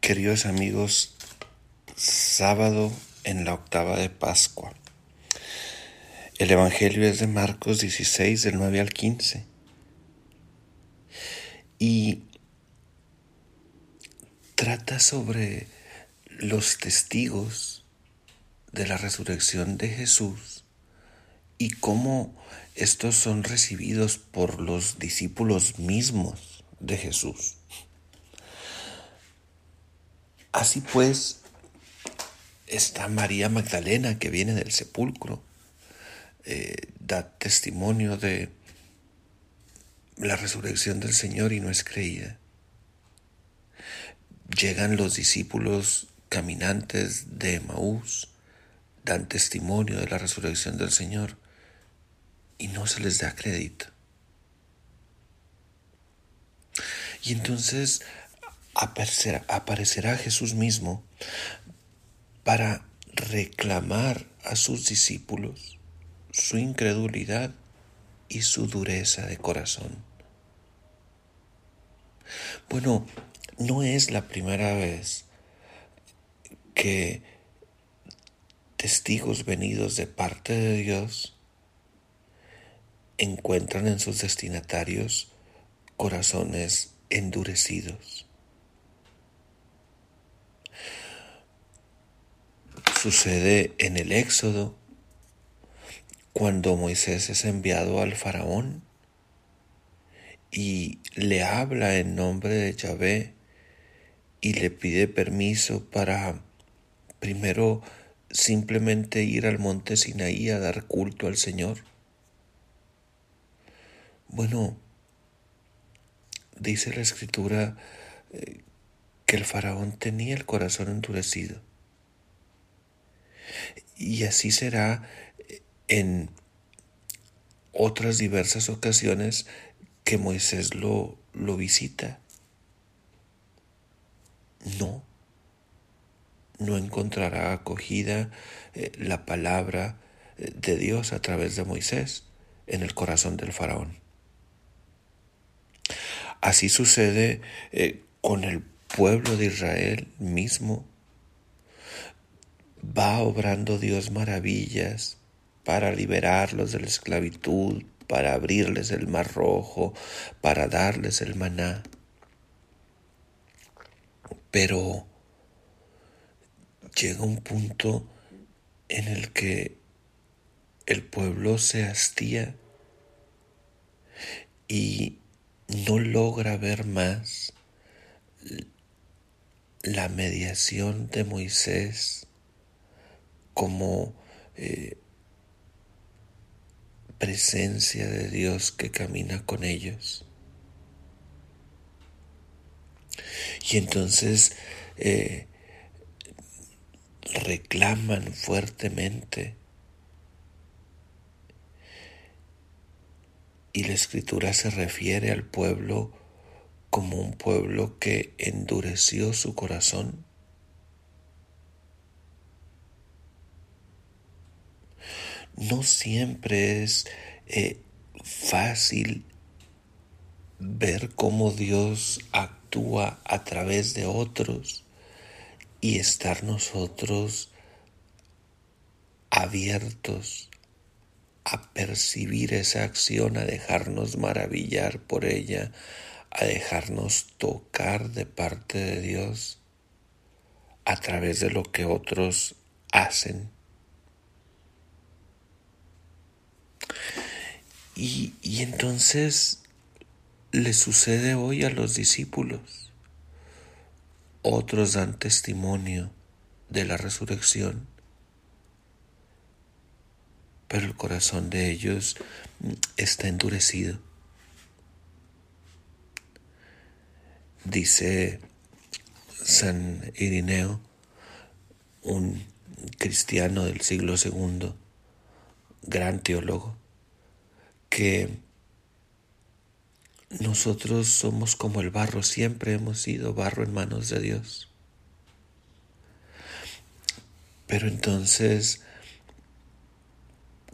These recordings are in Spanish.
Queridos amigos, sábado en la octava de Pascua. El Evangelio es de Marcos 16, del 9 al 15. Y trata sobre los testigos de la resurrección de Jesús y cómo estos son recibidos por los discípulos mismos de Jesús. Así pues, está María Magdalena que viene del sepulcro, eh, da testimonio de la resurrección del Señor y no es creída. Llegan los discípulos caminantes de Maús, dan testimonio de la resurrección del Señor y no se les da crédito. Y entonces aparecerá, Jesús mismo para reclamar a sus discípulos su incredulidad y su dureza de corazón. Bueno, no es la primera vez que testigos venidos de parte de Dios encuentran en sus destinatarios corazones endurecidos. Sucede en el Éxodo, cuando Moisés es enviado al faraón y le habla en nombre de Yahvé y le pide permiso para primero simplemente ir al monte Sinaí a dar culto al Señor. Bueno, dice la escritura eh, que el faraón tenía el corazón endurecido. Y así será en otras diversas ocasiones que Moisés lo, lo visita. No, no encontrará acogida eh, la palabra eh, de Dios a través de Moisés en el corazón del faraón. Así sucede eh, con el pueblo de Israel mismo va obrando Dios maravillas para liberarlos de la esclavitud, para abrirles el mar rojo, para darles el maná. Pero llega un punto en el que el pueblo se hastía y no logra ver más la mediación de Moisés como eh, presencia de Dios que camina con ellos. Y entonces eh, reclaman fuertemente. Y la escritura se refiere al pueblo como un pueblo que endureció su corazón no siempre es eh, fácil ver cómo Dios actúa a través de otros y estar nosotros abiertos a percibir esa acción, a dejarnos maravillar por ella, a dejarnos tocar de parte de Dios a través de lo que otros hacen. Y, entonces le sucede hoy a los discípulos. Otros dan testimonio de la resurrección, pero el corazón de ellos está endurecido. Dice San Irineo, un cristiano del siglo II, gran teólogo, nosotros somos como el barro, siempre hemos sido barro en manos de Dios. Pero entonces,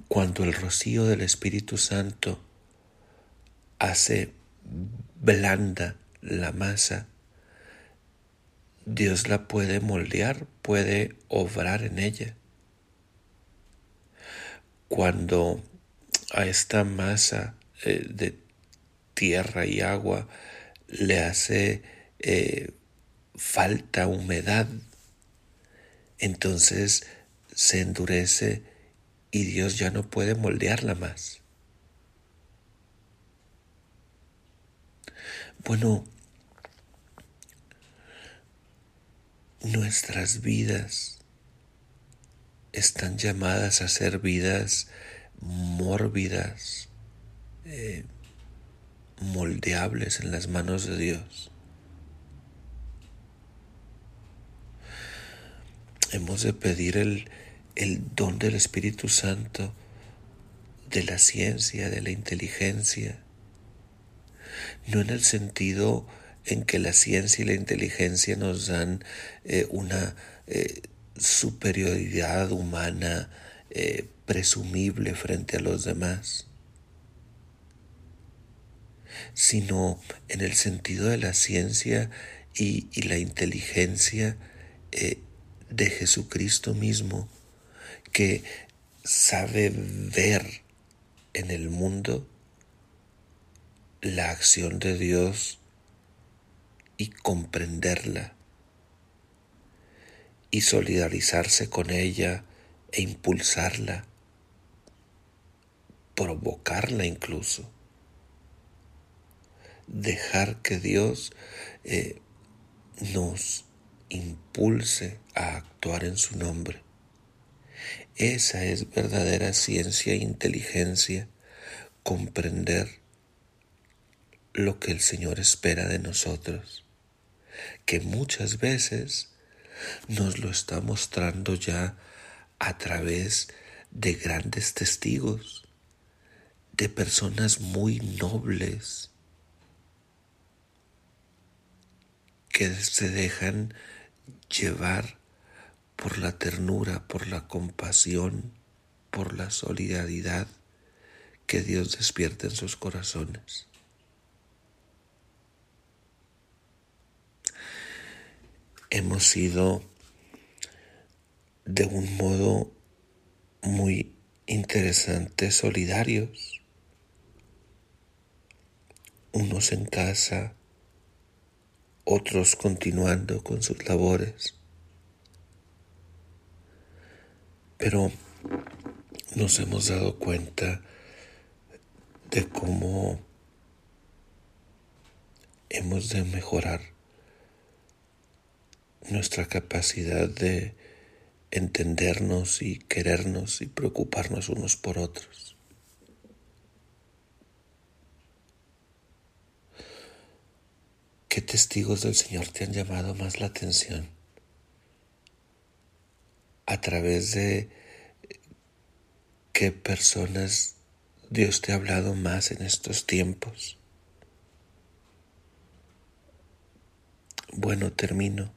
cuando el rocío del Espíritu Santo hace blanda la masa, Dios la puede moldear, puede obrar en ella. Cuando a esta masa eh, de tierra y agua le hace eh, falta humedad, entonces se endurece y Dios ya no puede moldearla más. Bueno, nuestras vidas están llamadas a ser vidas mórbidas, eh, moldeables en las manos de Dios. Hemos de pedir el, el don del Espíritu Santo, de la ciencia, de la inteligencia, no en el sentido en que la ciencia y la inteligencia nos dan eh, una eh, superioridad humana eh, presumible frente a los demás, sino en el sentido de la ciencia y, y la inteligencia de Jesucristo mismo, que sabe ver en el mundo la acción de Dios y comprenderla y solidarizarse con ella e impulsarla, provocarla incluso. Dejar que Dios eh, nos impulse a actuar en su nombre. Esa es verdadera ciencia e inteligencia, comprender lo que el Señor espera de nosotros, que muchas veces nos lo está mostrando ya a través de grandes testigos, de personas muy nobles, que se dejan llevar por la ternura, por la compasión, por la solidaridad que Dios despierta en sus corazones. hemos sido de un modo muy interesante solidarios, unos en casa, otros continuando con sus labores. Pero nos hemos dado cuenta de cómo hemos de mejorar nuestra capacidad de entendernos y querernos y preocuparnos unos por otros. ¿Qué testigos del Señor te han llamado más la atención? ¿A través de qué personas Dios te ha hablado más en estos tiempos? Bueno, termino.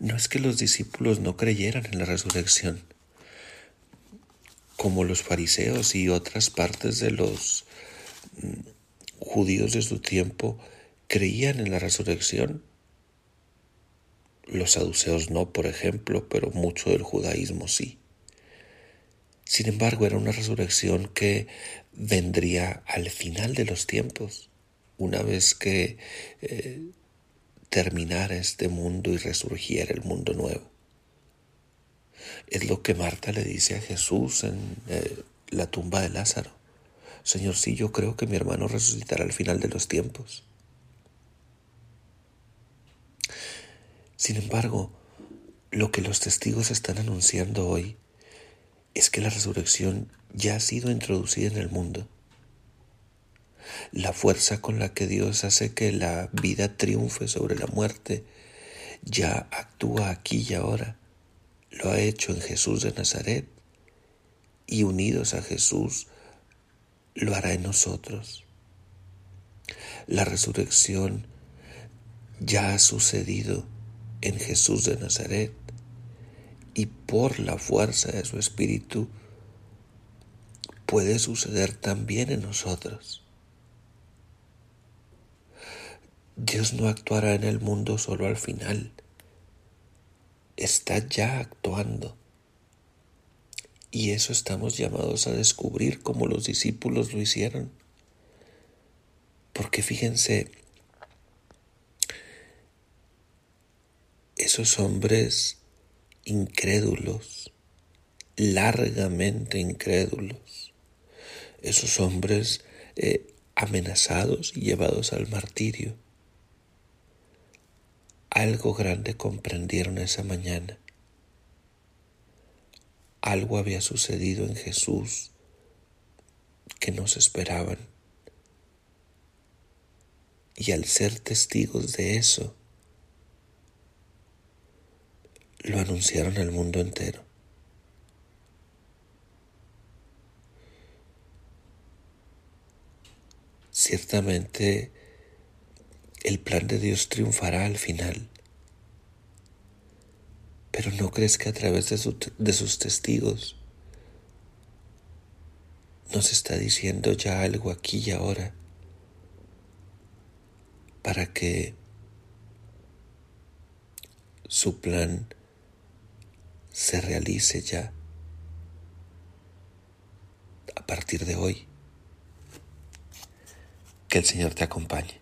No es que los discípulos no creyeran en la resurrección, como los fariseos y otras partes de los mm, judíos de su tiempo creían en la resurrección. Los saduceos no, por ejemplo, pero mucho del judaísmo sí. Sin embargo, era una resurrección que vendría al final de los tiempos, una vez que eh, terminara este mundo y resurgiera el mundo nuevo. Es lo que Marta le dice a Jesús en eh, la tumba de Lázaro. Señor, sí, yo creo que mi hermano resucitará al final de los tiempos. Sin embargo, lo que los testigos están anunciando hoy es que la resurrección ya ha sido introducida en el mundo la fuerza con la que Dios hace que la vida triunfe sobre la muerte, ya actúa aquí y ahora. Lo ha hecho en Jesús de Nazaret y unidos a Jesús lo hará en nosotros. La resurrección ya ha sucedido en Jesús de Nazaret y por la fuerza de su Espíritu puede suceder también en nosotros. Dios no actuará en el mundo solo al final. Está ya actuando. Y eso estamos llamados a descubrir como los discípulos lo hicieron. Porque fíjense, esos hombres incrédulos, largamente incrédulos, esos hombres eh, amenazados y llevados al martirio, algo grande comprendieron esa mañana. Algo había sucedido en Jesús que no se esperaban. Y al ser testigos de eso, lo anunciaron al mundo entero. Ciertamente el plan de Dios triunfará al final. Pero no crees que a través de, sus testigos nos está diciendo ya algo aquí y ahora para que su plan se realice ya a partir de hoy. Que el Señor te acompañe.